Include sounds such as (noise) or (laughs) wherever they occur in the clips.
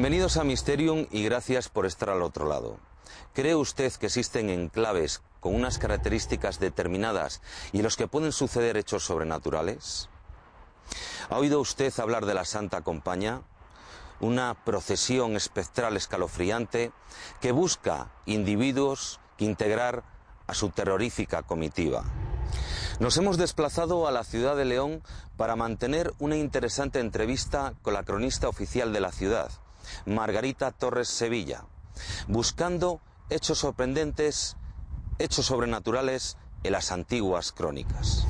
Bienvenidos a Mysterium y gracias por estar al otro lado. ¿Cree usted que existen enclaves con unas características determinadas y en los que pueden suceder hechos sobrenaturales? ¿Ha oído usted hablar de la Santa Compañía? Una procesión espectral escalofriante que busca individuos que integrar a su terrorífica comitiva. Nos hemos desplazado a la ciudad de León para mantener una interesante entrevista con la cronista oficial de la ciudad, Margarita Torres Sevilla, buscando hechos sorprendentes, hechos sobrenaturales en las antiguas crónicas.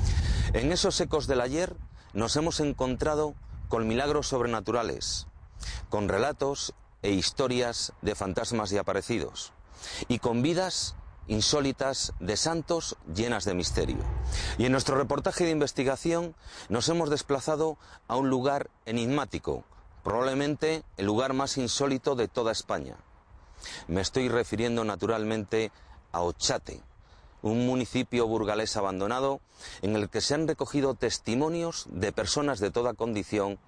En esos ecos del ayer nos hemos encontrado con milagros sobrenaturales, con relatos e historias de fantasmas y aparecidos, y con vidas insólitas de santos llenas de misterio. Y en nuestro reportaje de investigación nos hemos desplazado a un lugar enigmático, probablemente el lugar más insólito de toda España. Me estoy refiriendo naturalmente a Ochate, un municipio burgalés abandonado en el que se han recogido testimonios de personas de toda condición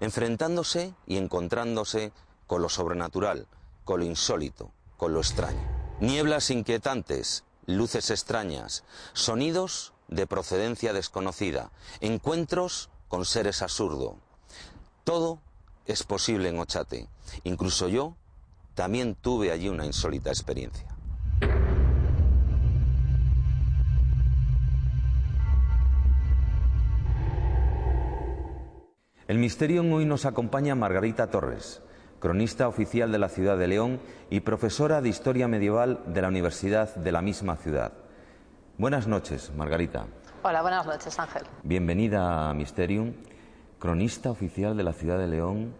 enfrentándose y encontrándose con lo sobrenatural, con lo insólito, con lo extraño. Nieblas inquietantes, luces extrañas, sonidos de procedencia desconocida, encuentros con seres absurdos. Todo es posible en Ochate. Incluso yo también tuve allí una insólita experiencia. El misterio hoy nos acompaña Margarita Torres, cronista oficial de la ciudad de León y profesora de Historia Medieval de la Universidad de la misma ciudad. Buenas noches, Margarita. Hola, buenas noches, Ángel. Bienvenida a Mysterium, cronista oficial de la ciudad de León,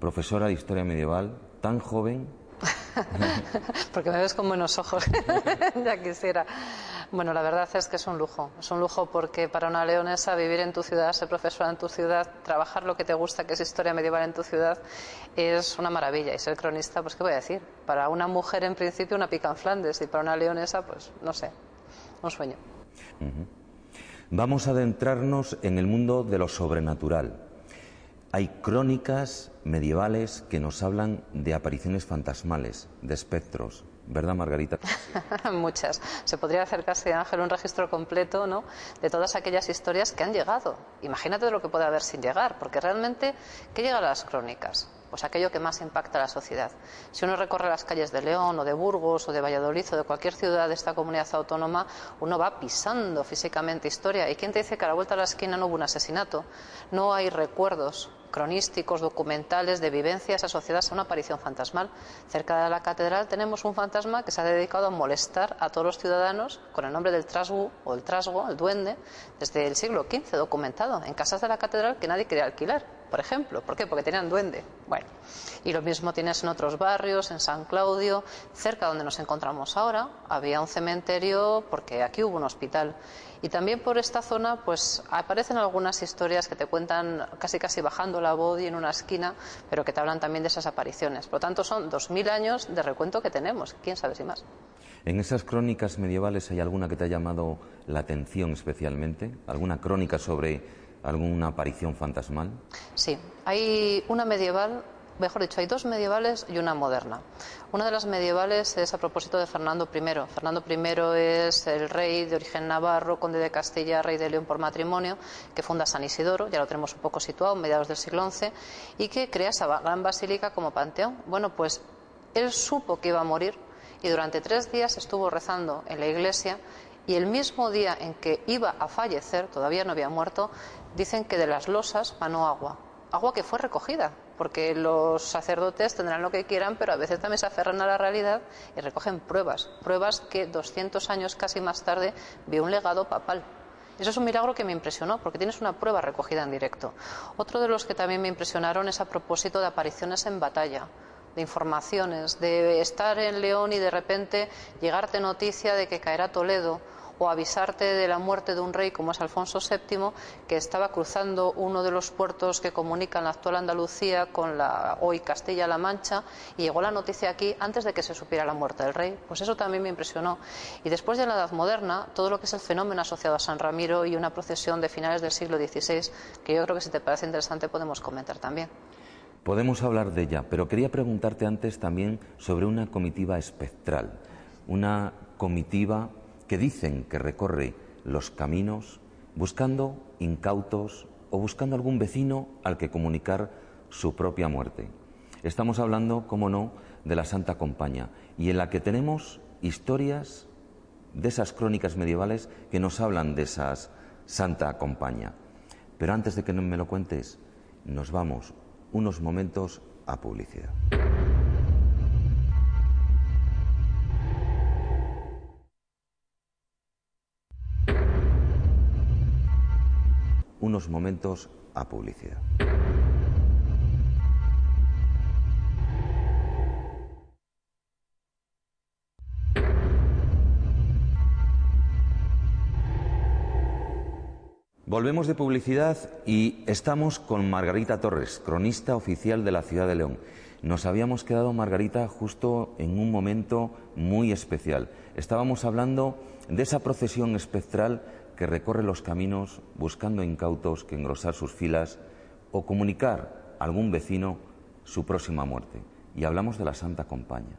profesora de Historia Medieval, tan joven. (laughs) Porque me ves con buenos ojos, (laughs) ya quisiera. Bueno, la verdad es que es un lujo. Es un lujo porque para una leonesa vivir en tu ciudad, ser profesora en tu ciudad, trabajar lo que te gusta, que es historia medieval en tu ciudad, es una maravilla. Y ser cronista, pues, ¿qué voy a decir? Para una mujer, en principio, una pica en Flandes. Y para una leonesa, pues, no sé, un sueño. Vamos a adentrarnos en el mundo de lo sobrenatural. Hay crónicas medievales que nos hablan de apariciones fantasmales, de espectros, ¿verdad, Margarita? (laughs) Muchas. Se podría hacer casi, Ángel, un registro completo ¿no? de todas aquellas historias que han llegado. Imagínate lo que puede haber sin llegar, porque realmente, ¿qué llega a las crónicas? Pues aquello que más impacta a la sociedad. Si uno recorre las calles de León o de Burgos o de Valladolid o de cualquier ciudad de esta comunidad autónoma, uno va pisando físicamente historia. ¿Y quién te dice que a la vuelta de la esquina no hubo un asesinato? No hay recuerdos cronísticos, documentales de vivencias asociadas a una aparición fantasmal. Cerca de la catedral tenemos un fantasma que se ha dedicado a molestar a todos los ciudadanos con el nombre del trasgu o el trasgo, el duende, desde el siglo XV, documentado en casas de la catedral que nadie quería alquilar por ejemplo. ¿Por qué? Porque tenían duende. Bueno, y lo mismo tienes en otros barrios, en San Claudio, cerca donde nos encontramos ahora, había un cementerio porque aquí hubo un hospital. Y también por esta zona, pues aparecen algunas historias que te cuentan casi casi bajando la voz y en una esquina, pero que te hablan también de esas apariciones. Por lo tanto, son dos mil años de recuento que tenemos. ¿Quién sabe si más? ¿En esas crónicas medievales hay alguna que te ha llamado la atención especialmente? ¿Alguna crónica sobre alguna aparición fantasmal? Sí, hay una medieval, mejor dicho, hay dos medievales y una moderna. Una de las medievales es a propósito de Fernando I. Fernando I es el rey de origen navarro, conde de Castilla, rey de León por matrimonio, que funda San Isidoro, ya lo tenemos un poco situado, mediados del siglo XI, y que crea esa gran basílica como panteón. Bueno, pues él supo que iba a morir y durante tres días estuvo rezando en la iglesia y el mismo día en que iba a fallecer, todavía no había muerto, dicen que de las losas manó agua, agua que fue recogida, porque los sacerdotes tendrán lo que quieran, pero a veces también se aferran a la realidad y recogen pruebas, pruebas que 200 años casi más tarde vio un legado papal. Eso es un milagro que me impresionó, porque tienes una prueba recogida en directo. Otro de los que también me impresionaron es a propósito de apariciones en batalla de informaciones, de estar en León y de repente llegarte noticia de que caerá Toledo o avisarte de la muerte de un rey como es Alfonso VII, que estaba cruzando uno de los puertos que comunican la actual Andalucía con la hoy Castilla-La Mancha y llegó la noticia aquí antes de que se supiera la muerte del rey. Pues eso también me impresionó. Y después de la Edad Moderna, todo lo que es el fenómeno asociado a San Ramiro y una procesión de finales del siglo XVI, que yo creo que si te parece interesante podemos comentar también. Podemos hablar de ella, pero quería preguntarte antes también sobre una comitiva espectral, una comitiva que dicen que recorre los caminos buscando incautos o buscando algún vecino al que comunicar su propia muerte. Estamos hablando, como no, de la Santa Compaña y en la que tenemos historias de esas crónicas medievales que nos hablan de esas Santa Compaña. Pero antes de que me lo cuentes, nos vamos unos momentos a publicidad. Unos momentos a publicidad. Volvemos de publicidad y estamos con Margarita Torres, cronista oficial de la ciudad de León. Nos habíamos quedado, Margarita, justo en un momento muy especial. Estábamos hablando de esa procesión espectral que recorre los caminos buscando incautos que engrosar sus filas o comunicar a algún vecino su próxima muerte. Y hablamos de la Santa Compaña.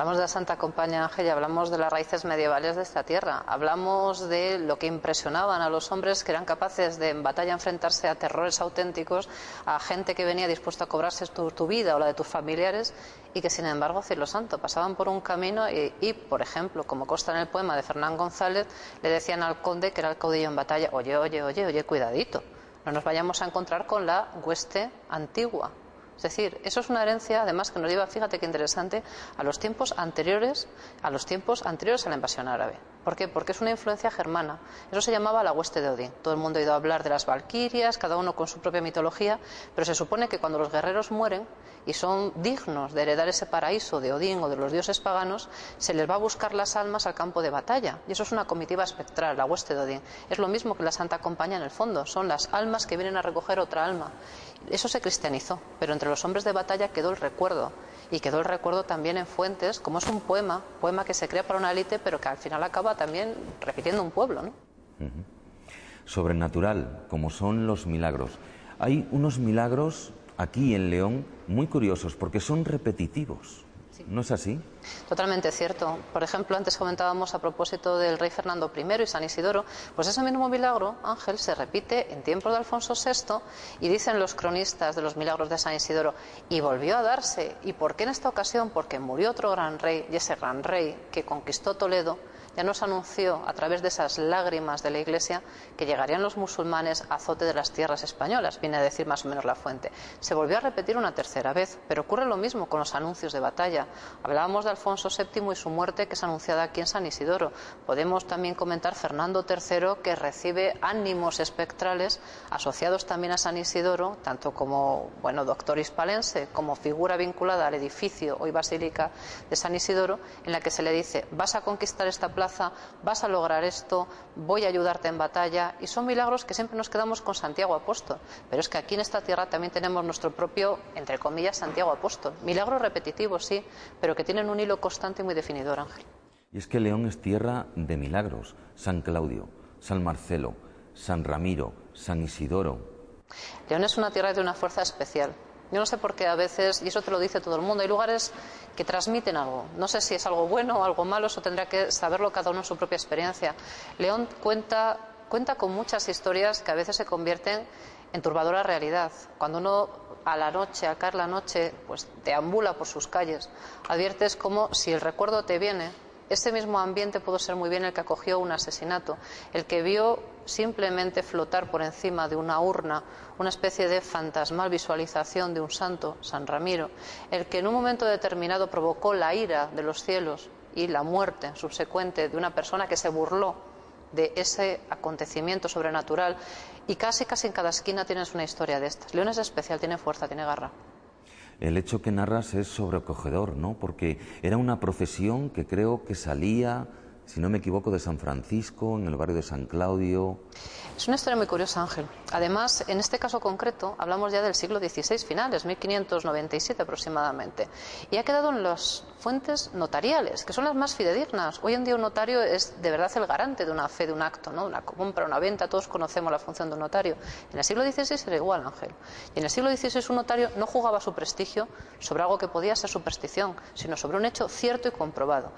Hablamos de la Santa Compañía Ángel y hablamos de las raíces medievales de esta tierra. Hablamos de lo que impresionaban a los hombres que eran capaces de en batalla enfrentarse a terrores auténticos, a gente que venía dispuesta a cobrarse tu, vida o la de tus familiares y que sin embargo, cielo santo, pasaban por un camino y, y, por ejemplo, como consta en el poema de Fernán González, le decían al conde que era el caudillo en batalla, oye, oye, oye, oye, cuidadito, no nos vayamos a encontrar con la hueste antigua, es decir, eso es una herencia, además, que nos lleva, fíjate qué interesante, a los tiempos anteriores, a los tiempos anteriores a la invasión árabe. ¿Por qué? Porque es una influencia germana. Eso se llamaba la hueste de Odín. Todo el mundo ha ido a hablar de las valquirias, cada uno con su propia mitología, pero se supone que cuando los guerreros mueren y son dignos de heredar ese paraíso de Odín o de los dioses paganos, se les va a buscar las almas al campo de batalla. Y eso es una comitiva espectral, la hueste de Odín. Es lo mismo que la Santa Compañía en el fondo. Son las almas que vienen a recoger otra alma. Eso se cristianizó, pero entre los hombres de batalla quedó el recuerdo. Y quedó el recuerdo también en fuentes, como es un poema, poema que se crea para una élite, pero que al final acaba también repitiendo un pueblo. ¿no? Sobrenatural, como son los milagros. Hay unos milagros aquí en León muy curiosos porque son repetitivos. ¿No es así? Totalmente cierto. Por ejemplo, antes comentábamos a propósito del rey Fernando I y San Isidoro, pues ese mismo milagro, Ángel, se repite en tiempos de Alfonso VI y dicen los cronistas de los milagros de San Isidoro, y volvió a darse. ¿Y por qué en esta ocasión? Porque murió otro gran rey, y ese gran rey que conquistó Toledo, ya nos anunció a través de esas lágrimas de la Iglesia que llegarían los musulmanes a azote de las tierras españolas, viene a decir más o menos la fuente. Se volvió a repetir una tercera vez, pero ocurre lo mismo con los anuncios de batalla. Hablábamos de Alfonso VII y su muerte que es anunciada aquí en San Isidoro. Podemos también comentar Fernando III que recibe ánimos espectrales asociados también a San Isidoro, tanto como bueno, doctor hispalense, como figura vinculada al edificio hoy basílica de San Isidoro, en la que se le dice vas a conquistar esta plaza, vas a lograr esto, voy a ayudarte en batalla. Y son milagros que siempre nos quedamos con Santiago Apóstol. Pero es que aquí en esta tierra también tenemos nuestro propio, entre comillas, Santiago Apóstol. Milagros repetitivos, sí, pero que tienen un hilo constante y muy definidor, Ángel. Y es que León es tierra de milagros. San Claudio, San Marcelo, San Ramiro, San Isidoro. León es una tierra de una fuerza especial. Yo no sé por qué a veces, y eso te lo dice todo el mundo, hay lugares que transmiten algo. No sé si es algo bueno o algo malo, eso tendría que saberlo cada uno en su propia experiencia. León cuenta, cuenta con muchas historias que a veces se convierten en turbadora realidad. Cuando uno a la noche, a caer la noche, pues deambula por sus calles, adviertes como si el recuerdo te viene, ese mismo ambiente pudo ser muy bien el que acogió un asesinato, el que vio simplemente flotar por encima de una urna una especie de fantasmal visualización de un santo, San Ramiro, el que en un momento determinado provocó la ira de los cielos y la muerte subsecuente de una persona que se burló de ese acontecimiento sobrenatural y casi casi en cada esquina tienes una historia de estas. León es especial, tiene fuerza, tiene garra el hecho que narras es sobrecogedor, ¿no? Porque era una procesión que creo que salía si no me equivoco, de San Francisco, en el barrio de San Claudio. Es una historia muy curiosa, Ángel. Además, en este caso concreto, hablamos ya del siglo XVI, finales, 1597 aproximadamente. Y ha quedado en las fuentes notariales, que son las más fidedignas. Hoy en día un notario es de verdad el garante de una fe, de un acto, ¿no? una compra, una venta, todos conocemos la función de un notario. En el siglo XVI era igual, Ángel. Y en el siglo XVI un notario no jugaba su prestigio sobre algo que podía ser superstición, sino sobre un hecho cierto y comprobado.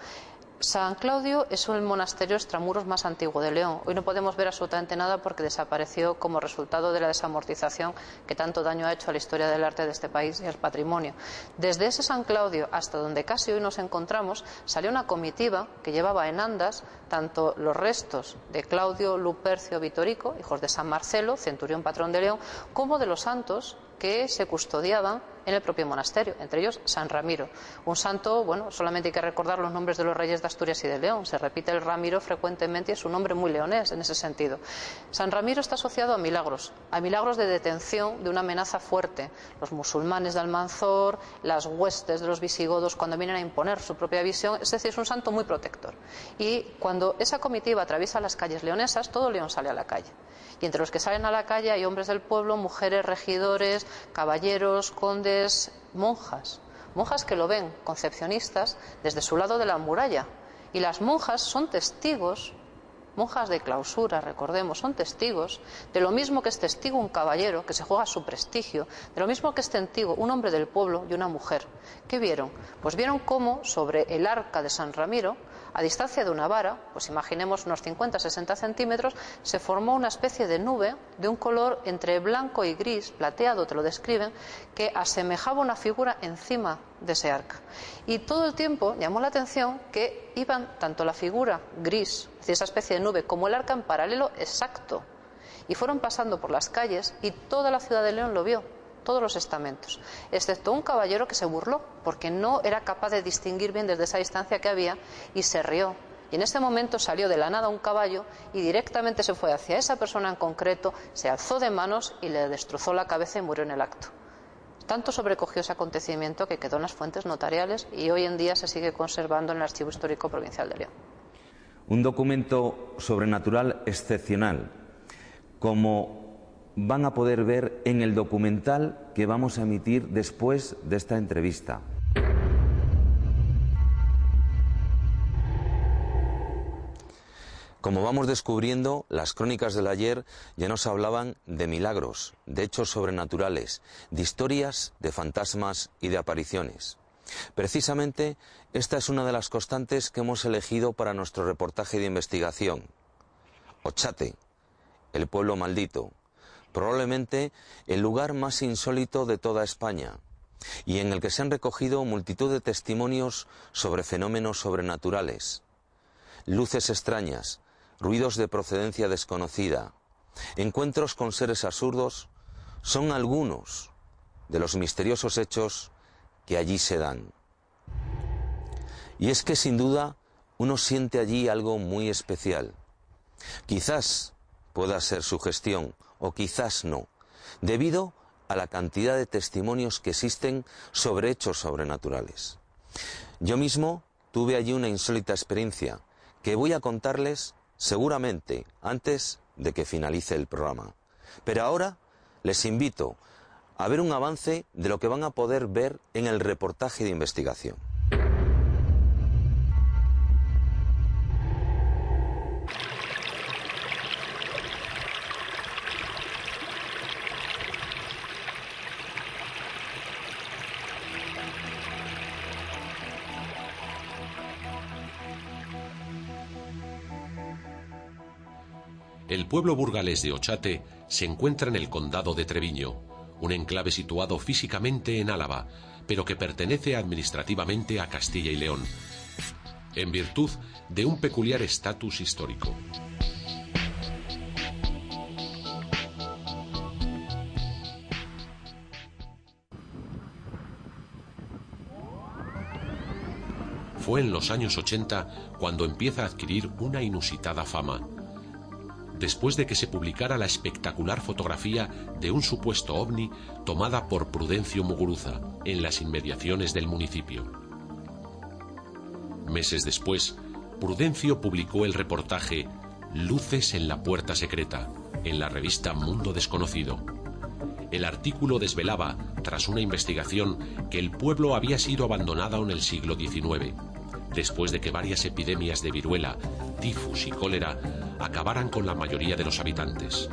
San Claudio es el monasterio extramuros más antiguo de León. Hoy no podemos ver absolutamente nada porque desapareció como resultado de la desamortización que tanto daño ha hecho a la historia del arte de este país y al patrimonio. Desde ese San Claudio hasta donde casi hoy nos encontramos, salió una comitiva que llevaba en andas tanto los restos de Claudio Lupercio Vitorico, hijos de San Marcelo, centurión patrón de León, como de los santos que se custodiaban en el propio monasterio, entre ellos San Ramiro. Un santo, bueno, solamente hay que recordar los nombres de los reyes de Asturias y de León. Se repite el Ramiro frecuentemente y es un nombre muy leonés en ese sentido. San Ramiro está asociado a milagros, a milagros de detención de una amenaza fuerte. Los musulmanes de Almanzor, las huestes de los visigodos cuando vienen a imponer su propia visión, es decir, es un santo muy protector. Y cuando esa comitiva atraviesa las calles leonesas, todo León sale a la calle. Y entre los que salen a la calle hay hombres del pueblo, mujeres, regidores, caballeros, condes, monjas. Monjas que lo ven, concepcionistas, desde su lado de la muralla. Y las monjas son testigos, monjas de clausura, recordemos, son testigos de lo mismo que es testigo un caballero que se juega su prestigio, de lo mismo que es testigo un hombre del pueblo y una mujer. ¿Qué vieron? Pues vieron cómo sobre el arca de San Ramiro a distancia de una vara, pues imaginemos unos 50-60 centímetros, se formó una especie de nube de un color entre blanco y gris, plateado, te lo describen, que asemejaba una figura encima de ese arca. Y todo el tiempo llamó la atención que iban tanto la figura gris, es decir, esa especie de nube, como el arca en paralelo exacto. Y fueron pasando por las calles y toda la ciudad de León lo vio todos los estamentos, excepto un caballero que se burló porque no era capaz de distinguir bien desde esa distancia que había y se rió. Y en ese momento salió de la nada un caballo y directamente se fue hacia esa persona en concreto, se alzó de manos y le destrozó la cabeza y murió en el acto. Tanto sobrecogió ese acontecimiento que quedó en las fuentes notariales y hoy en día se sigue conservando en el Archivo Histórico Provincial de León. Un documento sobrenatural excepcional, como van a poder ver en el documental que vamos a emitir después de esta entrevista. Como vamos descubriendo, las crónicas del ayer ya nos hablaban de milagros, de hechos sobrenaturales, de historias, de fantasmas y de apariciones. Precisamente esta es una de las constantes que hemos elegido para nuestro reportaje de investigación. Ochate, el pueblo maldito, probablemente el lugar más insólito de toda España, y en el que se han recogido multitud de testimonios sobre fenómenos sobrenaturales, luces extrañas, ruidos de procedencia desconocida, encuentros con seres absurdos, son algunos de los misteriosos hechos que allí se dan. Y es que sin duda uno siente allí algo muy especial. Quizás pueda ser su gestión o quizás no, debido a la cantidad de testimonios que existen sobre hechos sobrenaturales. Yo mismo tuve allí una insólita experiencia que voy a contarles seguramente antes de que finalice el programa. Pero ahora les invito a ver un avance de lo que van a poder ver en el reportaje de investigación. Pueblo burgalés de Ochate se encuentra en el condado de Treviño, un enclave situado físicamente en Álava, pero que pertenece administrativamente a Castilla y León, en virtud de un peculiar estatus histórico. Fue en los años 80 cuando empieza a adquirir una inusitada fama después de que se publicara la espectacular fotografía de un supuesto ovni tomada por Prudencio Muguruza en las inmediaciones del municipio. Meses después, Prudencio publicó el reportaje Luces en la Puerta Secreta en la revista Mundo Desconocido. El artículo desvelaba, tras una investigación, que el pueblo había sido abandonado en el siglo XIX, después de que varias epidemias de viruela, tifus y cólera acabaran con la mayoría de los habitantes.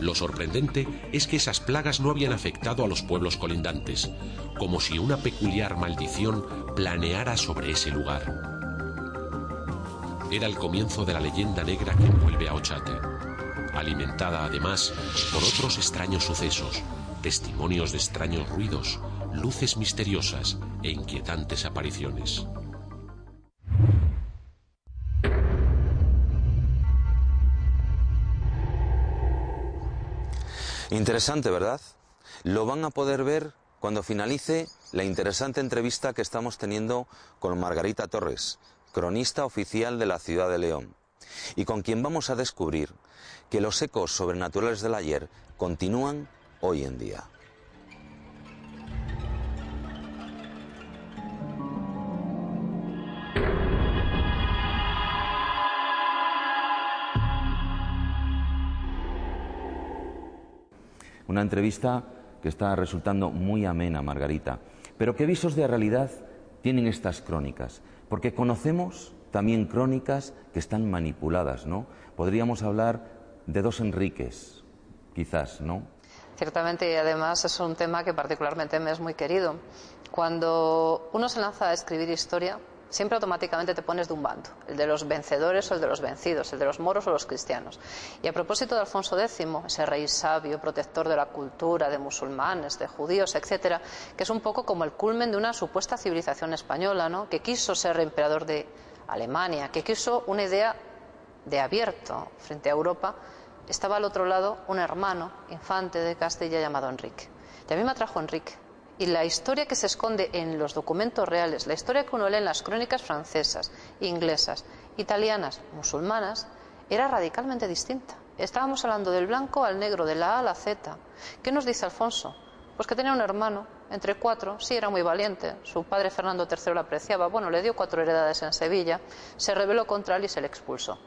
Lo sorprendente es que esas plagas no habían afectado a los pueblos colindantes, como si una peculiar maldición planeara sobre ese lugar. Era el comienzo de la leyenda negra que envuelve a Ochate, alimentada además por otros extraños sucesos, testimonios de extraños ruidos, luces misteriosas e inquietantes apariciones. Interesante, ¿verdad? Lo van a poder ver cuando finalice la interesante entrevista que estamos teniendo con Margarita Torres, cronista oficial de la ciudad de León, y con quien vamos a descubrir que los ecos sobrenaturales del ayer continúan hoy en día. Una entrevista que está resultando muy amena, Margarita. Pero ¿qué visos de realidad tienen estas crónicas? Porque conocemos también crónicas que están manipuladas, ¿no? Podríamos hablar de dos Enriques, quizás, ¿no? Ciertamente, y además es un tema que particularmente me es muy querido. Cuando uno se lanza a escribir historia, siempre automáticamente te pones de un bando, el de los vencedores o el de los vencidos, el de los moros o los cristianos. Y a propósito de Alfonso X, ese rey sabio, protector de la cultura, de musulmanes, de judíos, etcétera, que es un poco como el culmen de una supuesta civilización española, ¿no? que quiso ser emperador de Alemania, que quiso una idea de abierto frente a Europa, estaba al otro lado un hermano, infante de Castilla llamado Enrique. Y a mí me atrajo Enrique, y la historia que se esconde en los documentos reales, la historia que uno lee en las crónicas francesas, inglesas, italianas, musulmanas, era radicalmente distinta. Estábamos hablando del blanco al negro, de la A a la Z. ¿Qué nos dice Alfonso? Pues que tenía un hermano, entre cuatro, sí era muy valiente, su padre Fernando III lo apreciaba, bueno, le dio cuatro heredades en Sevilla, se rebeló contra él y se le expulsó.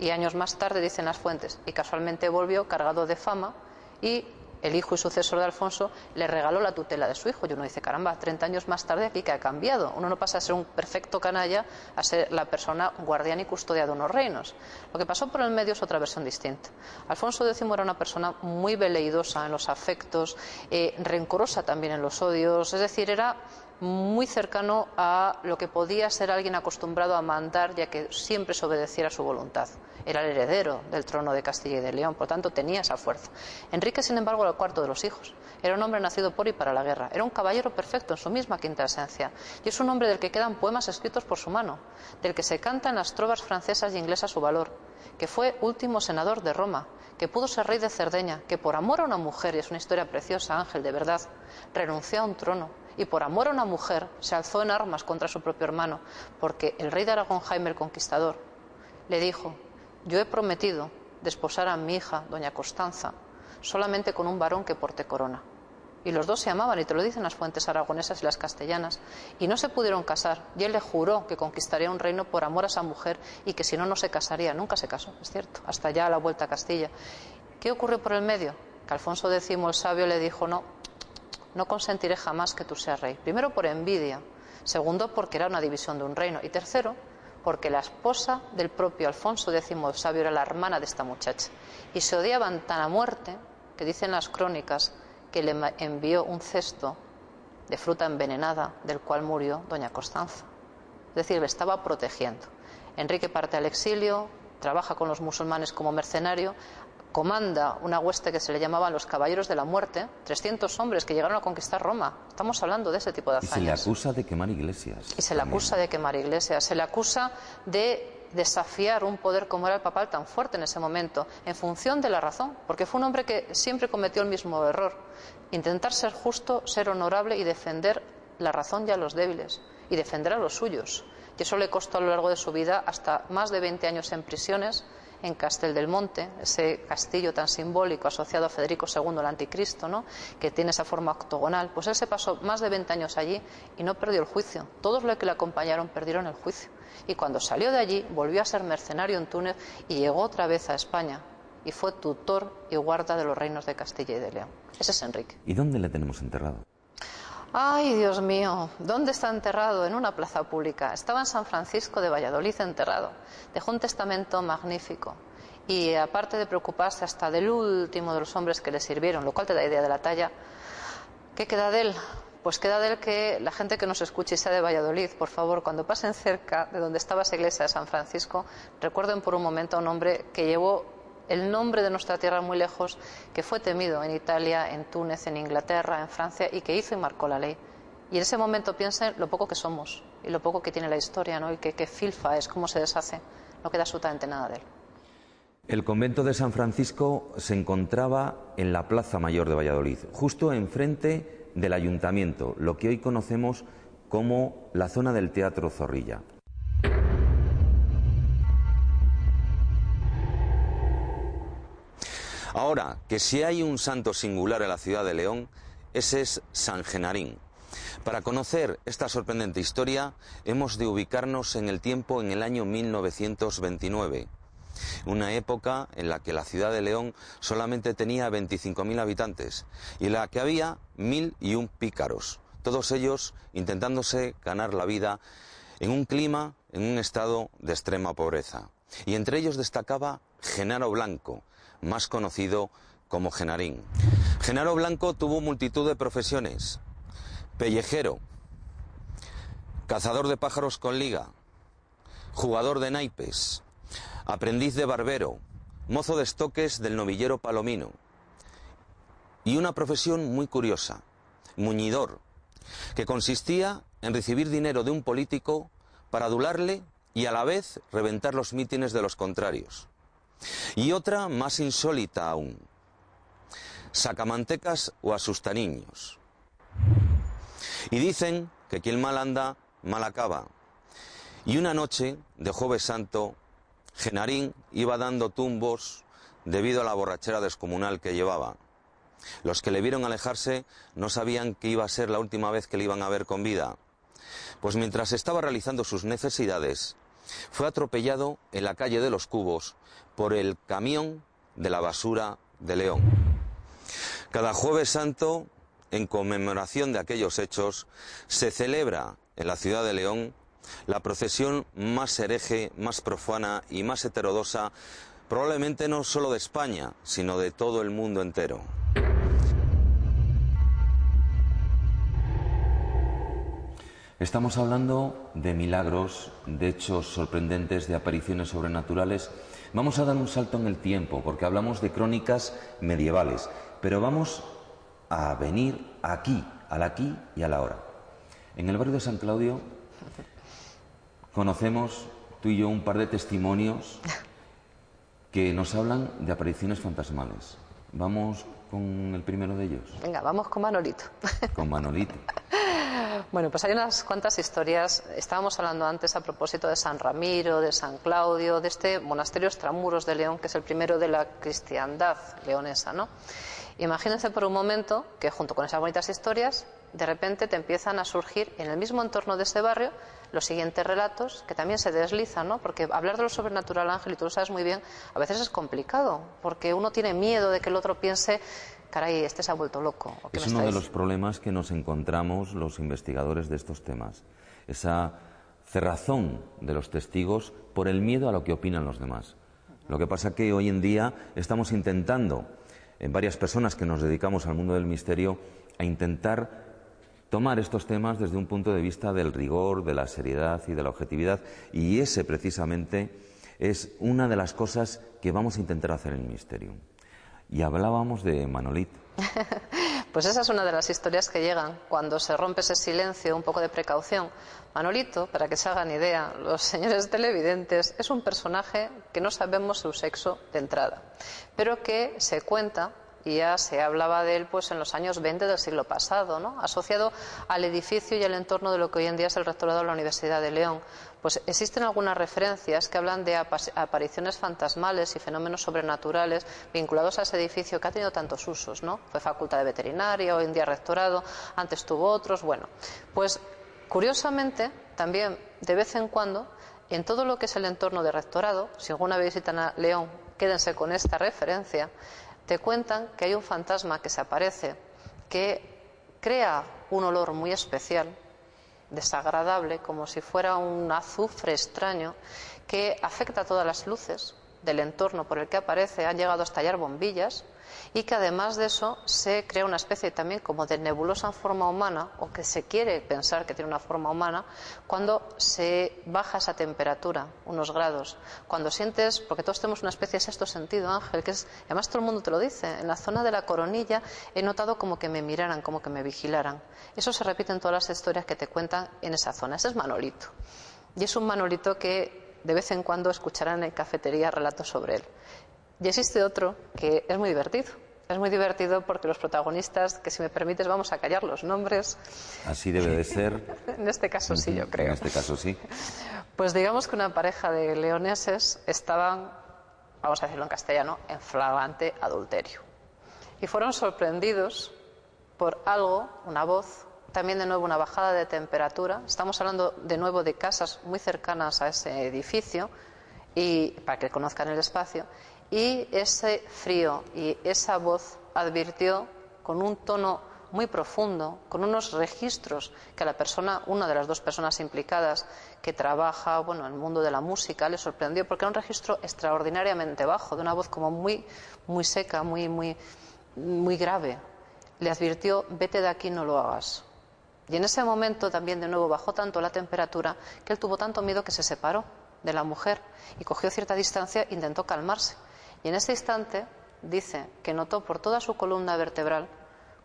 Y años más tarde, dicen las fuentes, y casualmente volvió cargado de fama y el hijo y sucesor de Alfonso, le regaló la tutela de su hijo. Y uno dice, caramba, 30 años más tarde aquí que ha cambiado. Uno no pasa a ser un perfecto canalla a ser la persona guardián y custodia de unos reinos. Lo que pasó por el medio es otra versión distinta. Alfonso X era una persona muy veleidosa en los afectos, eh, rencorosa también en los odios, es decir, era muy cercano a lo que podía ser alguien acostumbrado a mandar ya que siempre se obedeciera a su voluntad. Era el heredero del trono de Castilla y de León, por tanto tenía esa fuerza. Enrique, sin embargo, era el cuarto de los hijos. Era un hombre nacido por y para la guerra. Era un caballero perfecto en su misma quinta esencia. Y es un hombre del que quedan poemas escritos por su mano, del que se canta en las trovas francesas y inglesas su valor, que fue último senador de Roma, que pudo ser rey de Cerdeña, que por amor a una mujer, y es una historia preciosa, Ángel, de verdad, renunció a un trono y por amor a una mujer se alzó en armas contra su propio hermano, porque el rey de Aragón, Jaime el Conquistador, le dijo, yo he prometido desposar a mi hija, doña Constanza, solamente con un varón que porte corona. Y los dos se amaban, y te lo dicen las fuentes aragonesas y las castellanas, y no se pudieron casar. Y él le juró que conquistaría un reino por amor a esa mujer y que si no, no se casaría. Nunca se casó, es cierto, hasta ya a la vuelta a Castilla. ¿Qué ocurrió por el medio? Que Alfonso X el sabio le dijo, no, no consentiré jamás que tú seas rey. Primero por envidia, segundo porque era una división de un reino y tercero porque la esposa del propio Alfonso X Sabio era la hermana de esta muchacha y se odiaban tan a muerte que dicen las crónicas que le envió un cesto de fruta envenenada del cual murió doña Constanza. Es decir, le estaba protegiendo. Enrique parte al exilio, trabaja con los musulmanes como mercenario, comanda una hueste que se le llamaban los Caballeros de la Muerte, 300 hombres que llegaron a conquistar Roma. Estamos hablando de ese tipo de hazañas. Y se le acusa de quemar iglesias. Y se le acusa de quemar iglesias. Se le acusa de desafiar un poder como era el papal tan fuerte en ese momento, en función de la razón, porque fue un hombre que siempre cometió el mismo error, intentar ser justo, ser honorable y defender la razón y a los débiles, y defender a los suyos. Y eso le costó a lo largo de su vida hasta más de 20 años en prisiones, en Castel del Monte, ese castillo tan simbólico asociado a Federico II, el anticristo, ¿no? que tiene esa forma octogonal. Pues él se pasó más de 20 años allí y no perdió el juicio. Todos los que le acompañaron perdieron el juicio. Y cuando salió de allí, volvió a ser mercenario en Túnez y llegó otra vez a España. Y fue tutor y guarda de los reinos de Castilla y de León. Ese es Enrique. ¿Y dónde le tenemos enterrado? Ay, Dios mío, ¿dónde está enterrado? En una plaza pública. Estaba en San Francisco de Valladolid enterrado. Dejó un testamento magnífico. Y aparte de preocuparse hasta del último de los hombres que le sirvieron, lo cual te da idea de la talla, ¿qué queda de él? Pues queda de él que la gente que nos escuche y sea de Valladolid, por favor, cuando pasen cerca de donde estaba esa iglesia de San Francisco, recuerden por un momento a un hombre que llevó el nombre de nuestra tierra muy lejos, que fue temido en Italia, en Túnez, en Inglaterra, en Francia y que hizo y marcó la ley. Y en ese momento piensen lo poco que somos y lo poco que tiene la historia, ¿no? y que, filfa es, cómo se deshace. No queda absolutamente nada de él. El convento de San Francisco se encontraba en la Plaza Mayor de Valladolid, justo enfrente del ayuntamiento, lo que hoy conocemos como la zona del Teatro Zorrilla. Ahora, que si hay un santo singular en la ciudad de León, ese es San Genarín. Para conocer esta sorprendente historia, hemos de ubicarnos en el tiempo en el año 1929, una época en la que la ciudad de León solamente tenía 25.000 habitantes y en la que había mil y un pícaros, todos ellos intentándose ganar la vida en un clima, en un estado de extrema pobreza. Y entre ellos destacaba Genaro Blanco, más conocido como Genarín. Genaro Blanco tuvo multitud de profesiones. Pellejero, cazador de pájaros con liga, jugador de naipes, aprendiz de barbero, mozo de estoques del novillero palomino. Y una profesión muy curiosa, muñidor, que consistía en recibir dinero de un político para adularle y a la vez reventar los mítines de los contrarios. Y otra más insólita aún. Sacamantecas o asustaniños. Y dicen que quien mal anda, mal acaba. Y una noche de Jueves Santo, Genarín iba dando tumbos debido a la borrachera descomunal que llevaba. Los que le vieron alejarse no sabían que iba a ser la última vez que le iban a ver con vida. Pues mientras estaba realizando sus necesidades, fue atropellado en la calle de los Cubos por el camión de la basura de León. Cada jueves santo, en conmemoración de aquellos hechos, se celebra en la ciudad de León la procesión más hereje, más profana y más heterodosa, probablemente no solo de España, sino de todo el mundo entero. Estamos hablando de milagros, de hechos sorprendentes, de apariciones sobrenaturales Vamos a dar un salto en el tiempo, porque hablamos de crónicas medievales, pero vamos a venir aquí, al aquí y a la hora. En el barrio de San Claudio conocemos tú y yo un par de testimonios que nos hablan de apariciones fantasmales. Vamos con el primero de ellos. Venga, vamos con Manolito. Con Manolito. Bueno, pues hay unas cuantas historias. Estábamos hablando antes a propósito de San Ramiro, de San Claudio, de este monasterio extramuros de León, que es el primero de la cristiandad leonesa, ¿no? Imagínense por un momento que junto con esas bonitas historias, de repente te empiezan a surgir en el mismo entorno de ese barrio los siguientes relatos que también se deslizan, ¿no? Porque hablar de lo sobrenatural, Ángel, y tú lo sabes muy bien, a veces es complicado, porque uno tiene miedo de que el otro piense caray, este se ha vuelto loco. Es uno de los problemas que nos encontramos los investigadores de estos temas. Esa cerrazón de los testigos por el miedo a lo que opinan los demás. Lo que pasa es que hoy en día estamos intentando, en varias personas que nos dedicamos al mundo del misterio, a intentar tomar estos temas desde un punto de vista del rigor, de la seriedad y de la objetividad. Y ese precisamente es una de las cosas que vamos a intentar hacer en el misterio. Y hablábamos de Manolito. (laughs) pues esa es una de las historias que llegan cuando se rompe ese silencio, un poco de precaución. Manolito, para que se hagan idea, los señores televidentes, es un personaje que no sabemos su sexo de entrada, pero que se cuenta y ya se hablaba de él pues en los años 20 del siglo pasado, ¿no? asociado al edificio y al entorno de lo que hoy en día es el rectorado de la Universidad de León. Pues existen algunas referencias que hablan de apariciones fantasmales y fenómenos sobrenaturales vinculados a ese edificio que ha tenido tantos usos, ¿no? Fue facultad de veterinaria, hoy en día rectorado, antes tuvo otros, bueno, pues curiosamente también de vez en cuando en todo lo que es el entorno de rectorado, si alguna vez visitan a León, quédense con esta referencia, te cuentan que hay un fantasma que se aparece que crea un olor muy especial, desagradable, como si fuera un azufre extraño, que afecta a todas las luces del entorno por el que aparece. Han llegado a estallar bombillas y que además de eso se crea una especie también como de nebulosa en forma humana o que se quiere pensar que tiene una forma humana cuando se baja esa temperatura, unos grados. Cuando sientes, porque todos tenemos una especie de sexto sentido, Ángel, que es, además todo el mundo te lo dice, en la zona de la coronilla he notado como que me miraran, como que me vigilaran. Eso se repite en todas las historias que te cuentan en esa zona. Ese es Manolito. Y es un Manolito que de vez en cuando escucharán en cafetería relatos sobre él. Y existe otro que es muy divertido. Es muy divertido porque los protagonistas, que si me permites vamos a callar los nombres. Así debe de ser. (laughs) en este caso sí, yo creo. En este caso sí. Pues digamos que una pareja de leoneses estaban, vamos a decirlo en castellano, en flagrante adulterio. Y fueron sorprendidos por algo, una voz, también de nuevo una bajada de temperatura. Estamos hablando de nuevo de casas muy cercanas a ese edificio y para que conozcan el espacio y ese frío y esa voz advirtió con un tono muy profundo, con unos registros que a la persona, una de las dos personas implicadas que trabaja bueno, en el mundo de la música, le sorprendió porque era un registro extraordinariamente bajo, de una voz como muy, muy seca, muy, muy, muy grave. Le advirtió, vete de aquí, no lo hagas. Y en ese momento también de nuevo bajó tanto la temperatura que él tuvo tanto miedo que se separó de la mujer y cogió cierta distancia e intentó calmarse. Y en ese instante dice que notó por toda su columna vertebral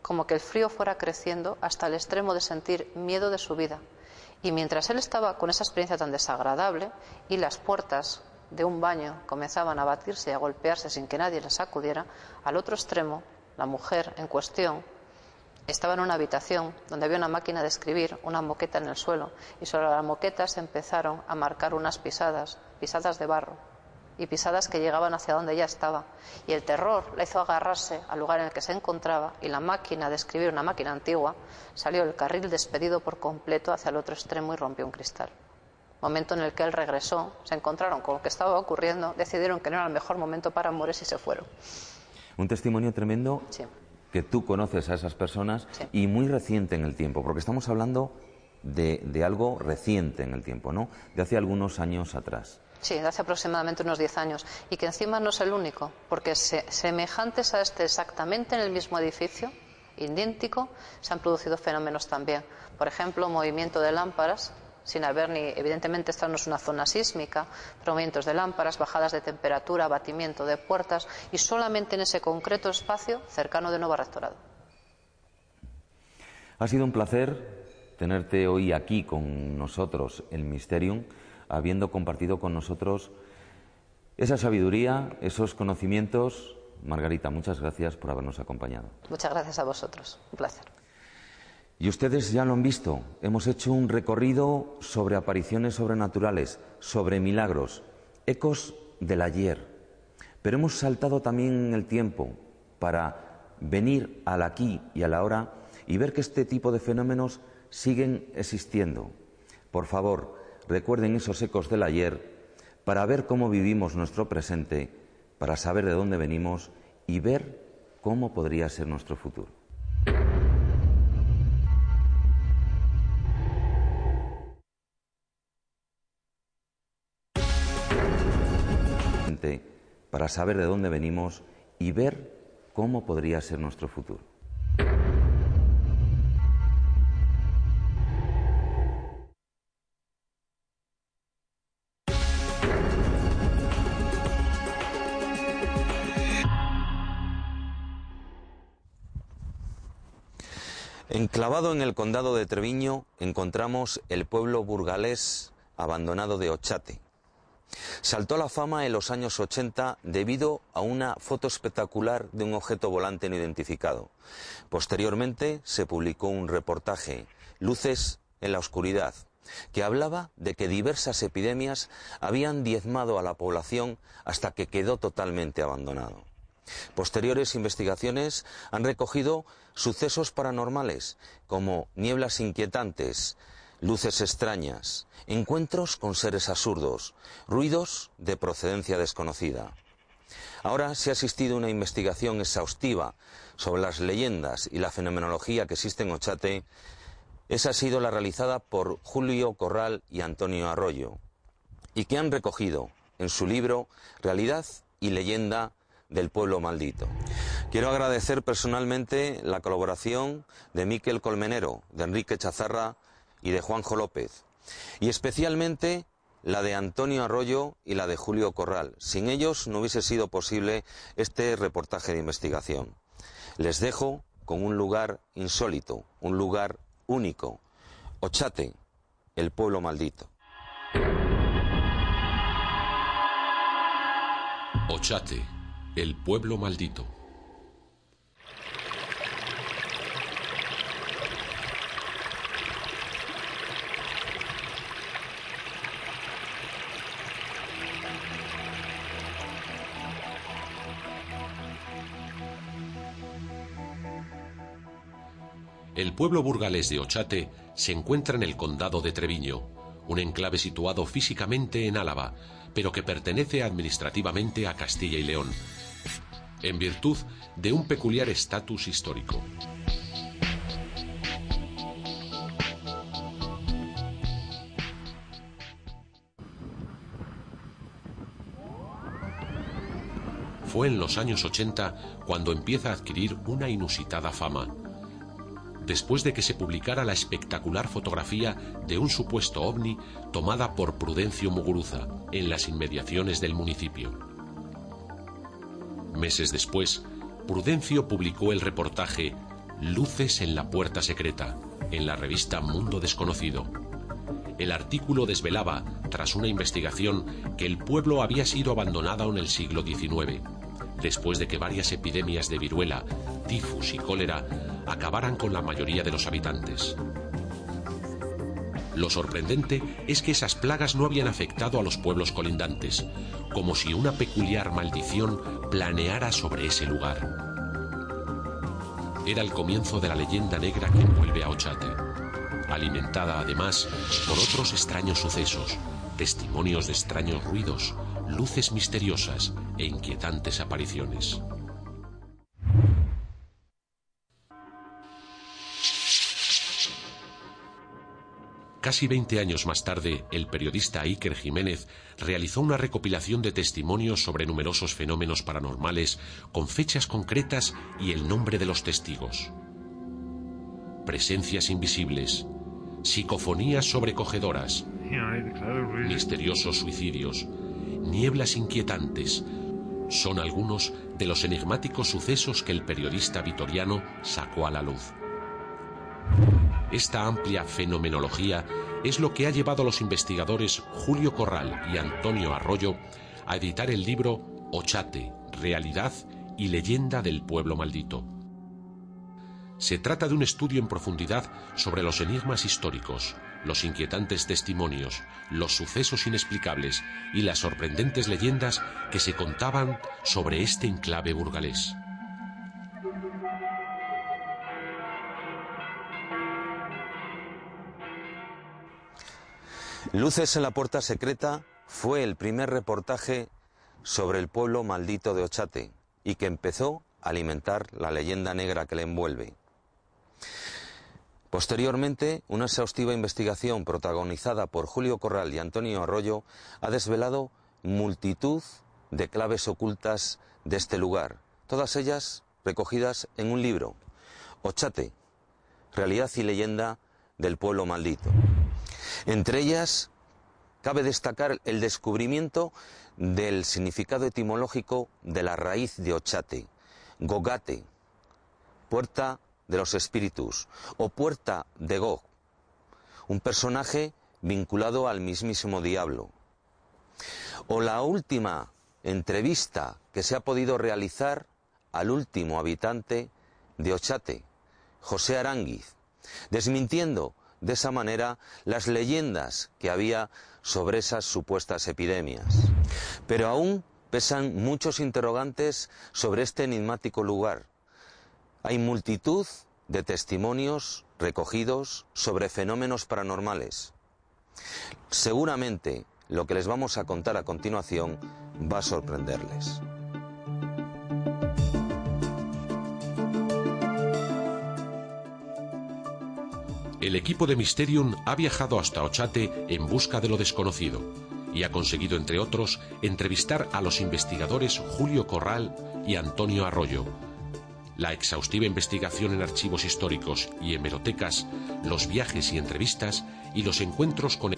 como que el frío fuera creciendo hasta el extremo de sentir miedo de su vida. Y mientras él estaba con esa experiencia tan desagradable y las puertas de un baño comenzaban a batirse y a golpearse sin que nadie las sacudiera, al otro extremo, la mujer en cuestión estaba en una habitación donde había una máquina de escribir, una moqueta en el suelo, y sobre la moqueta se empezaron a marcar unas pisadas, pisadas de barro, y pisadas que llegaban hacia donde ella estaba. Y el terror la hizo agarrarse al lugar en el que se encontraba y la máquina de escribir, una máquina antigua, salió el carril despedido por completo hacia el otro extremo y rompió un cristal. Momento en el que él regresó, se encontraron con lo que estaba ocurriendo, decidieron que no era el mejor momento para morir y se fueron. Un testimonio tremendo que tú conoces a esas personas y muy reciente en el tiempo, porque estamos hablando de, de algo reciente en el tiempo, ¿no? De hace algunos años atrás. Sí, hace aproximadamente unos 10 años. Y que encima no es el único, porque semejantes a este exactamente en el mismo edificio, idéntico, se han producido fenómenos también. Por ejemplo, movimiento de lámparas, sin haber ni, evidentemente esta no es una zona sísmica, pero movimientos de lámparas, bajadas de temperatura, abatimiento de puertas, y solamente en ese concreto espacio cercano de Nueva Rectorado. Ha sido un placer tenerte hoy aquí con nosotros en Mysterium habiendo compartido con nosotros esa sabiduría, esos conocimientos. Margarita, muchas gracias por habernos acompañado. Muchas gracias a vosotros. Un placer. Y ustedes ya lo han visto. Hemos hecho un recorrido sobre apariciones sobrenaturales, sobre milagros, ecos del ayer. Pero hemos saltado también en el tiempo para venir al aquí y a la hora y ver que este tipo de fenómenos siguen existiendo. Por favor, recuerden esos ecos del ayer para ver cómo vivimos nuestro presente, para saber de dónde venimos y ver cómo podría ser nuestro futuro. para saber de dónde venimos y ver cómo podría ser nuestro futuro. Enclavado en el condado de Treviño encontramos el pueblo burgalés abandonado de Ochate. Saltó a la fama en los años 80 debido a una foto espectacular de un objeto volante no identificado. Posteriormente se publicó un reportaje, Luces en la Oscuridad, que hablaba de que diversas epidemias habían diezmado a la población hasta que quedó totalmente abandonado. Posteriores investigaciones han recogido sucesos paranormales como nieblas inquietantes, luces extrañas, encuentros con seres absurdos, ruidos de procedencia desconocida. Ahora se ha asistido a una investigación exhaustiva sobre las leyendas y la fenomenología que existe en Ochate. Esa ha sido la realizada por Julio Corral y Antonio Arroyo, y que han recogido en su libro Realidad y leyenda del pueblo maldito. Quiero agradecer personalmente la colaboración de Miquel Colmenero, de Enrique Chazarra y de Juanjo López, y especialmente la de Antonio Arroyo y la de Julio Corral. Sin ellos no hubiese sido posible este reportaje de investigación. Les dejo con un lugar insólito, un lugar único, Ochate, el pueblo maldito. Ochate, el pueblo maldito. El pueblo burgalés de Ochate se encuentra en el condado de Treviño, un enclave situado físicamente en Álava, pero que pertenece administrativamente a Castilla y León, en virtud de un peculiar estatus histórico. Fue en los años 80 cuando empieza a adquirir una inusitada fama después de que se publicara la espectacular fotografía de un supuesto ovni tomada por Prudencio Muguruza en las inmediaciones del municipio. Meses después, Prudencio publicó el reportaje Luces en la puerta secreta en la revista Mundo Desconocido. El artículo desvelaba, tras una investigación, que el pueblo había sido abandonado en el siglo XIX, después de que varias epidemias de viruela, tifus y cólera acabaran con la mayoría de los habitantes. Lo sorprendente es que esas plagas no habían afectado a los pueblos colindantes, como si una peculiar maldición planeara sobre ese lugar. Era el comienzo de la leyenda negra que envuelve a Ochate, alimentada además por otros extraños sucesos, testimonios de extraños ruidos, luces misteriosas e inquietantes apariciones. Casi 20 años más tarde, el periodista Iker Jiménez realizó una recopilación de testimonios sobre numerosos fenómenos paranormales con fechas concretas y el nombre de los testigos. Presencias invisibles, psicofonías sobrecogedoras, misteriosos suicidios, nieblas inquietantes, son algunos de los enigmáticos sucesos que el periodista vitoriano sacó a la luz. Esta amplia fenomenología es lo que ha llevado a los investigadores Julio Corral y Antonio Arroyo a editar el libro Ochate, Realidad y Leyenda del Pueblo Maldito. Se trata de un estudio en profundidad sobre los enigmas históricos, los inquietantes testimonios, los sucesos inexplicables y las sorprendentes leyendas que se contaban sobre este enclave burgalés. Luces en la puerta secreta fue el primer reportaje sobre el pueblo maldito de Ochate y que empezó a alimentar la leyenda negra que le envuelve. Posteriormente, una exhaustiva investigación protagonizada por Julio Corral y Antonio Arroyo ha desvelado multitud de claves ocultas de este lugar, todas ellas recogidas en un libro, Ochate, Realidad y leyenda del pueblo maldito. Entre ellas, cabe destacar el descubrimiento del significado etimológico de la raíz de Ochate, Gogate, puerta de los espíritus, o puerta de Gog, un personaje vinculado al mismísimo diablo. o la última entrevista que se ha podido realizar al último habitante de Ochate, José Aránguiz, desmintiendo de esa manera las leyendas que había sobre esas supuestas epidemias. Pero aún pesan muchos interrogantes sobre este enigmático lugar. Hay multitud de testimonios recogidos sobre fenómenos paranormales. Seguramente lo que les vamos a contar a continuación va a sorprenderles. El equipo de Mysterium ha viajado hasta Ochate en busca de lo desconocido y ha conseguido, entre otros, entrevistar a los investigadores Julio Corral y Antonio Arroyo. La exhaustiva investigación en archivos históricos y hemerotecas, los viajes y entrevistas y los encuentros con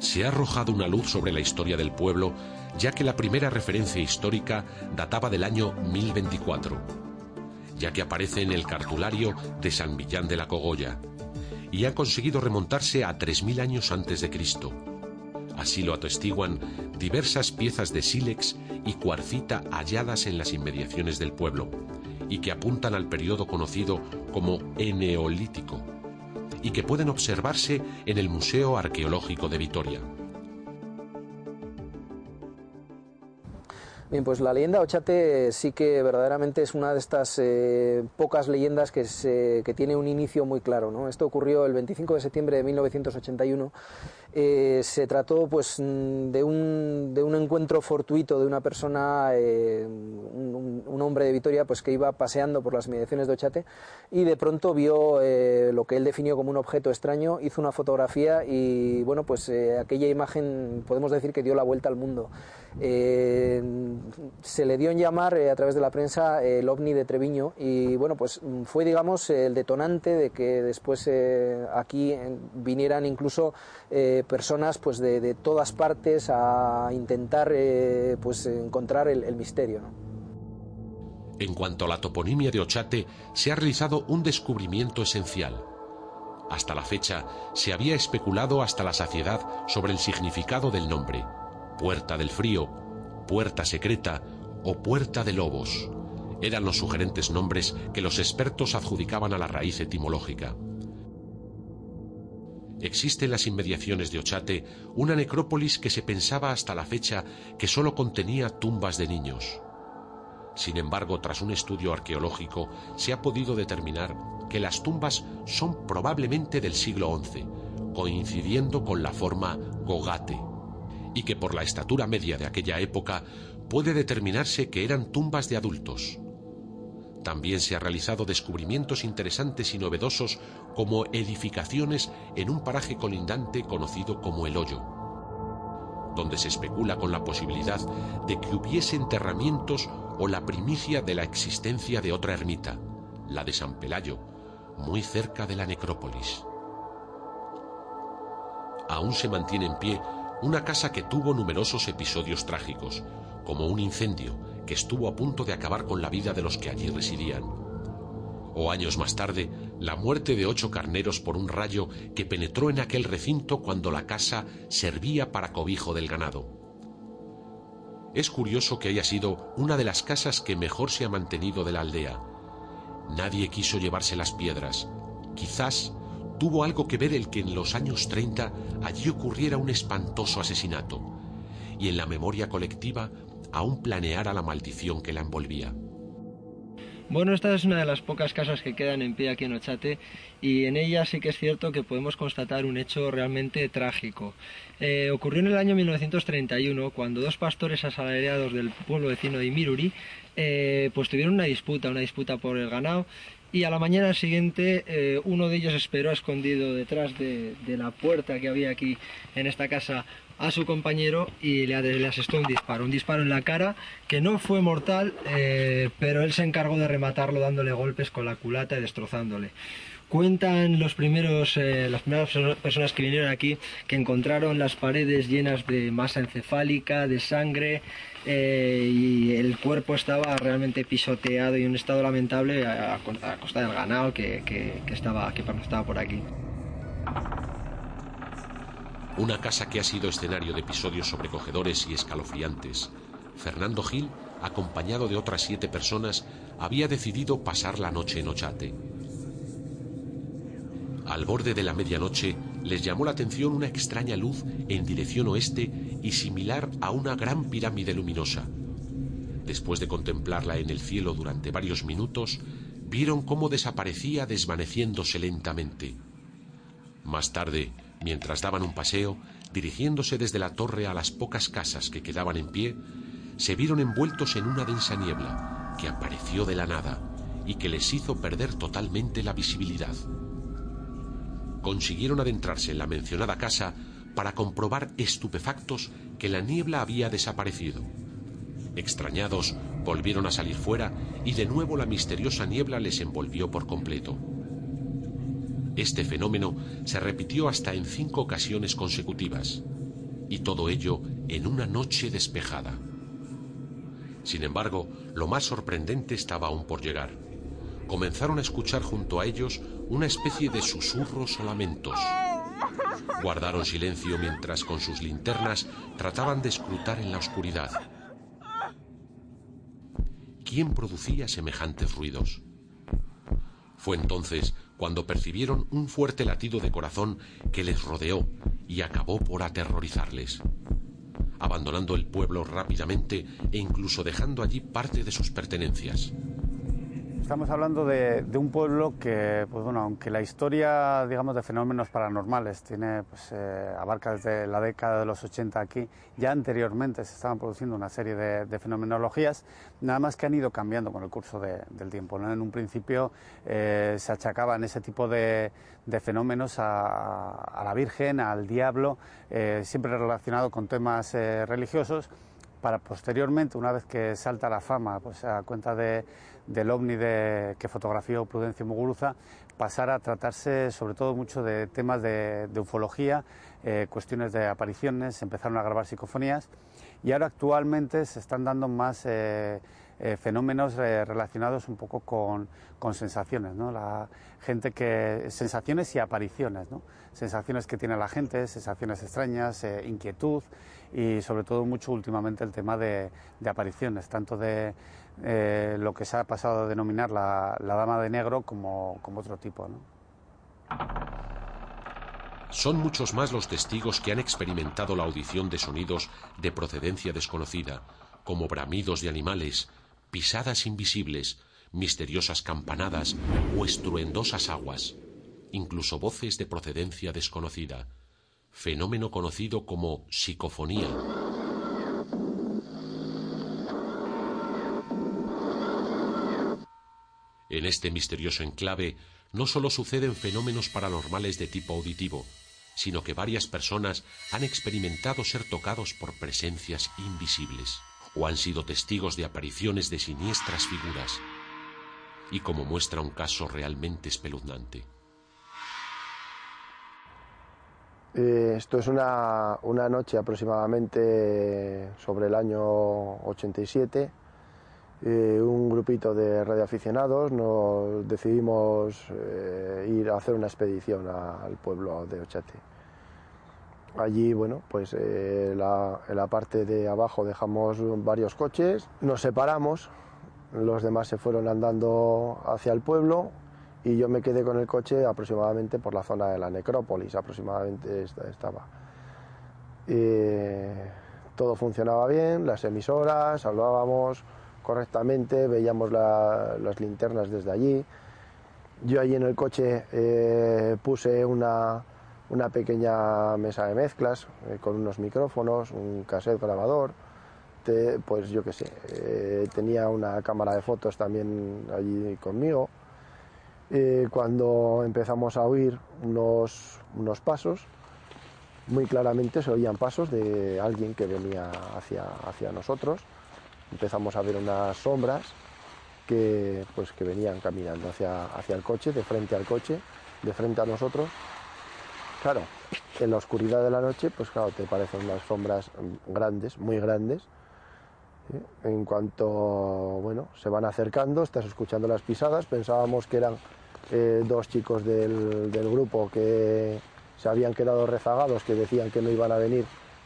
se ha arrojado una luz sobre la historia del pueblo, ya que la primera referencia histórica databa del año 1024, ya que aparece en el cartulario de San Millán de la Cogolla, y ha conseguido remontarse a 3.000 años antes de Cristo. Así lo atestiguan diversas piezas de sílex y cuarcita halladas en las inmediaciones del pueblo, y que apuntan al periodo conocido como Eneolítico y que pueden observarse en el Museo Arqueológico de Vitoria. Bien, pues la leyenda Ochate sí que verdaderamente es una de estas eh, pocas leyendas que, que, tiene un inicio muy claro. ¿no? Esto ocurrió el 25 de septiembre de 1981 eh, se trató pues mm, de un, de un, encuentro fortuito de una persona, eh, un, hombre de Vitoria, pues que iba paseando por las mediaciones de Ochate y de pronto vio eh, lo que él definió como un objeto extraño, hizo una fotografía y bueno, pues aquella imagen podemos decir que dio la vuelta al mundo. Se le dio en llamar a través de la prensa el ovni de Treviño y bueno, pues fue digamos el detonante de que después aquí vinieran incluso personas pues de, todas partes a intentar eh, pues encontrar el, misterio. En cuanto a la toponimia de Ochate, se ha realizado un descubrimiento esencial. Hasta la fecha se había especulado hasta la saciedad sobre el significado del nombre, Puerta del Frío, Puerta Secreta o Puerta de Lobos. Eran los sugerentes nombres que los expertos adjudicaban a la raíz etimológica existe en las inmediaciones de Ochate una necrópolis que se pensaba hasta la fecha que sólo contenía tumbas de niños. Sin embargo, tras un estudio arqueológico, se ha podido determinar que las tumbas son probablemente del siglo XI, coincidiendo con la forma gogate, y que por la estatura media de aquella época puede determinarse que eran tumbas de adultos. También se han realizado descubrimientos interesantes y novedosos como edificaciones en un paraje colindante conocido como El Hoyo, donde se especula con la posibilidad de que hubiese enterramientos o la primicia de la existencia de otra ermita, la de San Pelayo, muy cerca de la necrópolis. Aún se mantiene en pie una casa que tuvo numerosos episodios trágicos, como un incendio que estuvo a punto de acabar con la vida de los que allí residían. O años más tarde, la muerte de ocho carneros por un rayo que penetró en aquel recinto cuando la casa servía para cobijo del ganado. Es curioso que haya sido una de las casas que mejor se ha mantenido de la aldea. Nadie quiso llevarse las piedras. Quizás tuvo algo que ver el que en los años 30 allí ocurriera un espantoso asesinato. Y en la memoria colectiva aún planeara la maldición que la envolvía. Bueno, esta es una de las pocas casas que quedan en pie aquí en Ochate y en ella sí que es cierto que podemos constatar un hecho realmente trágico. Eh, ocurrió en el año 1931 cuando dos pastores asalariados del pueblo vecino de Imiruri eh, pues tuvieron una disputa, una disputa por el ganado y a la mañana siguiente eh, uno de ellos esperó escondido detrás de, la puerta que había aquí en esta casa a su compañero y le, asestó un disparo, un disparo en la cara que no fue mortal, eh, pero él se encargó de rematarlo dándole golpes con la culata y destrozándole. Cuentan los primeros, eh, las primeras personas que vinieron aquí que encontraron las paredes llenas de masa encefálica, de sangre, eh, y el cuerpo estaba realmente pisoteado y en un estado lamentable a, costa del ganado que, que, estaba, que estaba por aquí. una casa que ha sido escenario de episodios sobrecogedores y escalofriantes. Fernando Gil, acompañado de otras siete personas, había decidido pasar la noche en Ochate. Al borde de la medianoche les llamó la atención una extraña luz en dirección oeste y similar a una gran pirámide luminosa. Después de contemplarla en el cielo durante varios minutos, vieron cómo desaparecía desvaneciéndose lentamente. Más tarde, mientras daban un paseo, dirigiéndose desde la torre a las pocas casas que quedaban en pie, se vieron envueltos en una densa niebla que apareció de la nada y que les hizo perder totalmente la visibilidad. Consiguieron adentrarse en la mencionada casa para comprobar estupefactos que la niebla había desaparecido. Extrañados, volvieron a salir fuera y de nuevo la misteriosa niebla les envolvió por completo. Este fenómeno se repitió hasta en cinco ocasiones consecutivas, y todo ello en una noche despejada. Sin embargo, lo más sorprendente estaba aún por llegar. Comenzaron a escuchar junto a ellos una especie de susurros o lamentos. Guardaron silencio mientras con sus linternas trataban de escrutar en la oscuridad. ¿Quién producía semejantes ruidos? Fue entonces cuando percibieron un fuerte latido de corazón que les rodeó y acabó por aterrorizarles, abandonando el pueblo rápidamente e incluso dejando allí parte de sus pertenencias. Estamos hablando de, un pueblo que, pues bueno, aunque la historia, digamos, de fenómenos paranormales tiene, pues, eh, abarca desde la década de los 80 aquí, ya anteriormente se estaban produciendo una serie de, fenomenologías, nada más que han ido cambiando con el curso del tiempo. En un principio eh, se achacaban ese tipo de, fenómenos a, la Virgen, al diablo, eh, siempre relacionado con temas religiosos, para posteriormente, una vez que salta la fama, pues a cuenta de del ovni de, que fotografió Prudencio Muguruza pasar a tratarse sobre todo mucho de temas de, ufología, eh, cuestiones de apariciones, empezaron a grabar psicofonías y ahora actualmente se están dando más eh, eh, fenómenos relacionados un poco con, con, sensaciones, ¿no? La gente que sensaciones y apariciones, ¿no? Sensaciones que tiene la gente, sensaciones extrañas, inquietud y sobre todo mucho últimamente el tema de, apariciones, tanto de eh, lo que se ha pasado a denominar la, dama de negro como, otro tipo. Son muchos más los testigos que han experimentado la audición de sonidos de procedencia desconocida, como bramidos de animales, pisadas invisibles, misteriosas campanadas o estruendosas aguas, incluso voces de procedencia desconocida, fenómeno conocido como psicofonía En este misterioso enclave no solo suceden fenómenos paranormales de tipo auditivo, sino que varias personas han experimentado ser tocados por presencias invisibles o han sido testigos de apariciones de siniestras figuras. Y como muestra un caso realmente espeluznante. Eh, esto es una, una noche aproximadamente sobre el año 87 eh, un grupito de radioaficionados nos decidimos eh, ir a hacer una expedición al pueblo de Ochate. Allí, bueno, pues eh, en la parte de abajo dejamos varios coches, nos separamos, los demás se fueron andando hacia el pueblo y yo me quedé con el coche aproximadamente por la zona de la necrópolis, aproximadamente estaba. todo funcionaba bien, las emisoras, hablábamos, correctamente, veíamos las linternas desde allí. Yo allí en el coche eh, puse una, pequeña mesa de mezclas eh, con unos micrófonos, un cassette grabador, pues yo qué sé, eh, tenía una cámara de fotos también allí conmigo. Cuando empezamos a oír unos, unos pasos, muy claramente se oían pasos de alguien que venía hacia, hacia nosotros empezamos a ver unas sombras que, pues, que venían caminando hacia, hacia el coche, de frente al coche, de frente a nosotros. Claro, en la oscuridad de la noche, pues claro, te parecen unas sombras grandes, muy grandes. En cuanto, bueno, se van acercando, estás escuchando las pisadas, pensábamos que eran eh, dos chicos del, grupo que, se habían quedado rezagados que decían que no iban a venir.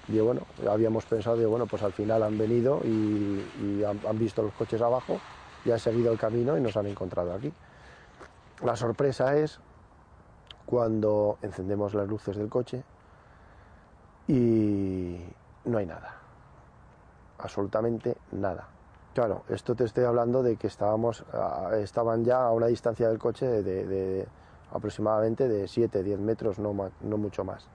Y bueno, habíamos pensado, de, bueno, pues al final han venido y, han, han, visto los coches abajo y han seguido el camino y nos han encontrado aquí. La sorpresa es cuando encendemos las luces del coche y no hay nada, absolutamente nada. Claro, esto te estoy hablando de que estábamos, estaban ya a una distancia del coche de, aproximadamente de 7, 10 metros, no, no mucho más.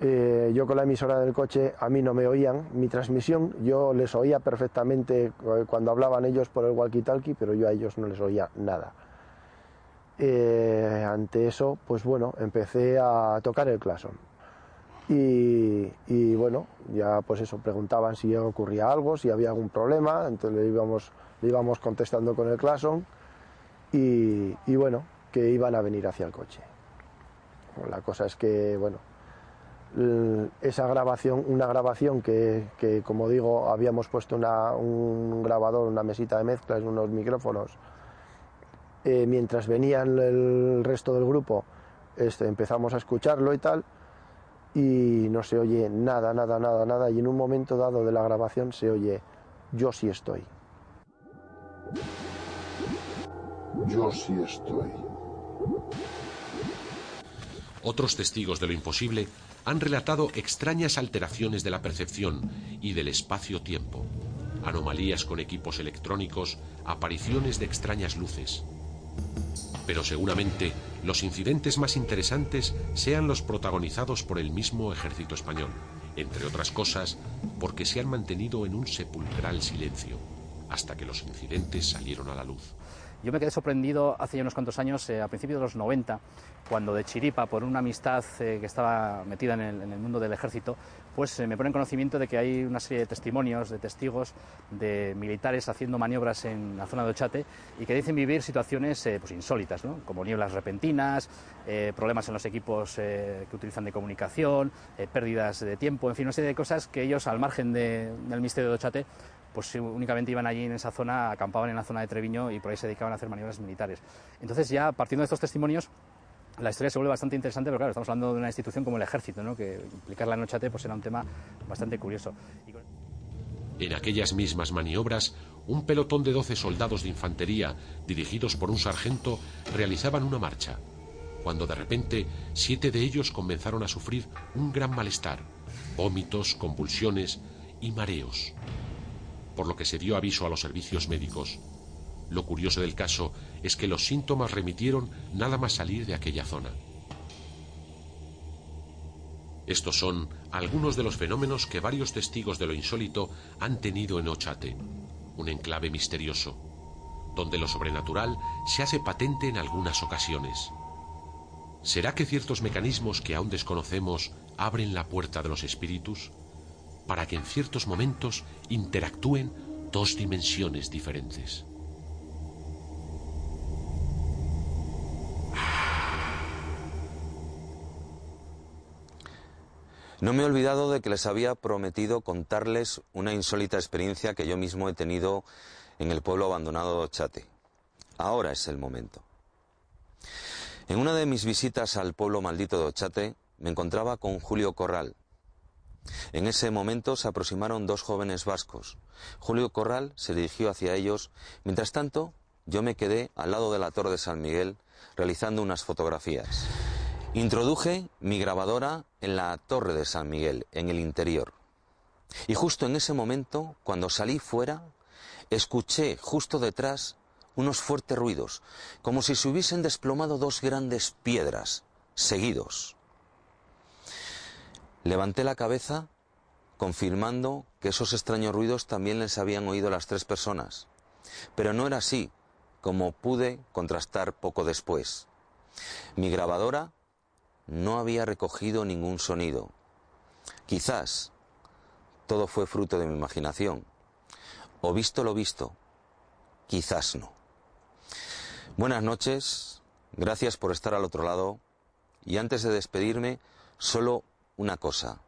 Eh, yo con la emisora del coche a mí no me oían mi transmisión, yo les oía perfectamente cuando hablaban ellos por el walkie-talkie, pero yo a ellos no les oía nada. Eh, ante eso, pues bueno, empecé a tocar el claxon. Y, bueno, ya pues eso, preguntaban si ocurría algo, si había algún problema, entonces le íbamos, le íbamos contestando con el claxon y, bueno, que iban a venir hacia el coche. La cosa es que, bueno, esa grabación, una grabación que, que como digo, habíamos puesto una, un grabador, una mesita de mezclas, unos micrófonos, eh, mientras venían el resto del grupo, este, empezamos a escucharlo y tal, y no se oye nada, nada, nada, nada, y en un momento dado de la grabación se oye, yo sí estoy. Yo sí estoy. Otros testigos de lo imposible han relatado extrañas alteraciones de la percepción y del espacio-tiempo, anomalías con equipos electrónicos, apariciones de extrañas luces. Pero seguramente los incidentes más interesantes sean los protagonizados por el mismo ejército español, entre otras cosas porque se han mantenido en un sepulcral silencio hasta que los incidentes salieron a la luz. Yo me quedé sorprendido hace ya unos cuantos años, eh, a principios de los 90, cuando de Chiripa, por una amistad eh, que estaba metida en el, mundo del ejército, pues eh, me pone en conocimiento de que hay una serie de testimonios, de testigos, de militares haciendo maniobras en la zona de Ochate y que dicen vivir situaciones pues insólitas, ¿no? como nieblas repentinas, problemas en los equipos que utilizan de comunicación, pérdidas de tiempo, en fin, una serie de cosas que ellos, al margen del Ministerio de Ochate, pues únicamente iban allí en esa zona, acampaban en la zona de Treviño y por ahí se dedicaban a hacer maniobras militares. Entonces ya partiendo de estos testimonios, la historia se vuelve bastante interesante, pero claro, estamos hablando de una institución como el ejército, ¿no? que implicarla en Ochate pues era un tema bastante curioso. En aquellas mismas maniobras, un pelotón de 12 soldados de infantería, dirigidos por un sargento, realizaban una marcha, cuando de repente siete de ellos comenzaron a sufrir un gran malestar, vómitos, convulsiones y mareos por lo que se dio aviso a los servicios médicos. Lo curioso del caso es que los síntomas remitieron nada más salir de aquella zona. Estos son algunos de los fenómenos que varios testigos de lo insólito han tenido en Ochate, un enclave misterioso, donde lo sobrenatural se hace patente en algunas ocasiones. ¿Será que ciertos mecanismos que aún desconocemos abren la puerta de los espíritus? Para que en ciertos momentos interactúen dos dimensiones diferentes. No me he olvidado de que les había prometido contarles una insólita experiencia que yo mismo he tenido en el pueblo abandonado de Ochate. Ahora es el momento. En una de mis visitas al pueblo maldito de Ochate me encontraba con Julio Corral, en ese momento se aproximaron dos jóvenes vascos. Julio Corral se dirigió hacia ellos. Mientras tanto, yo me quedé al lado de la Torre de San Miguel realizando unas fotografías. Introduje mi grabadora en la Torre de San Miguel, en el interior. Y justo en ese momento, cuando salí fuera, escuché justo detrás unos fuertes ruidos, como si se hubiesen desplomado dos grandes piedras, seguidos. Levanté la cabeza confirmando que esos extraños ruidos también les habían oído las tres personas. Pero no era así, como pude contrastar poco después. Mi grabadora no había recogido ningún sonido. Quizás todo fue fruto de mi imaginación. O visto lo visto, quizás no. Buenas noches, gracias por estar al otro lado y antes de despedirme, solo una cosa.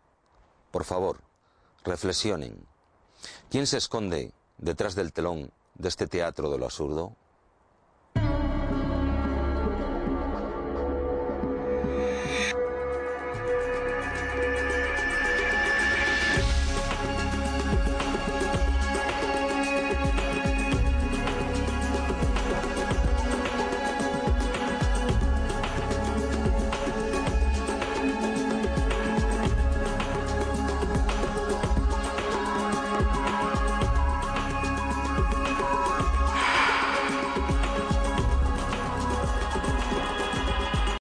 Por favor, reflexionen. ¿Quién se esconde detrás del telón de este teatro de lo absurdo?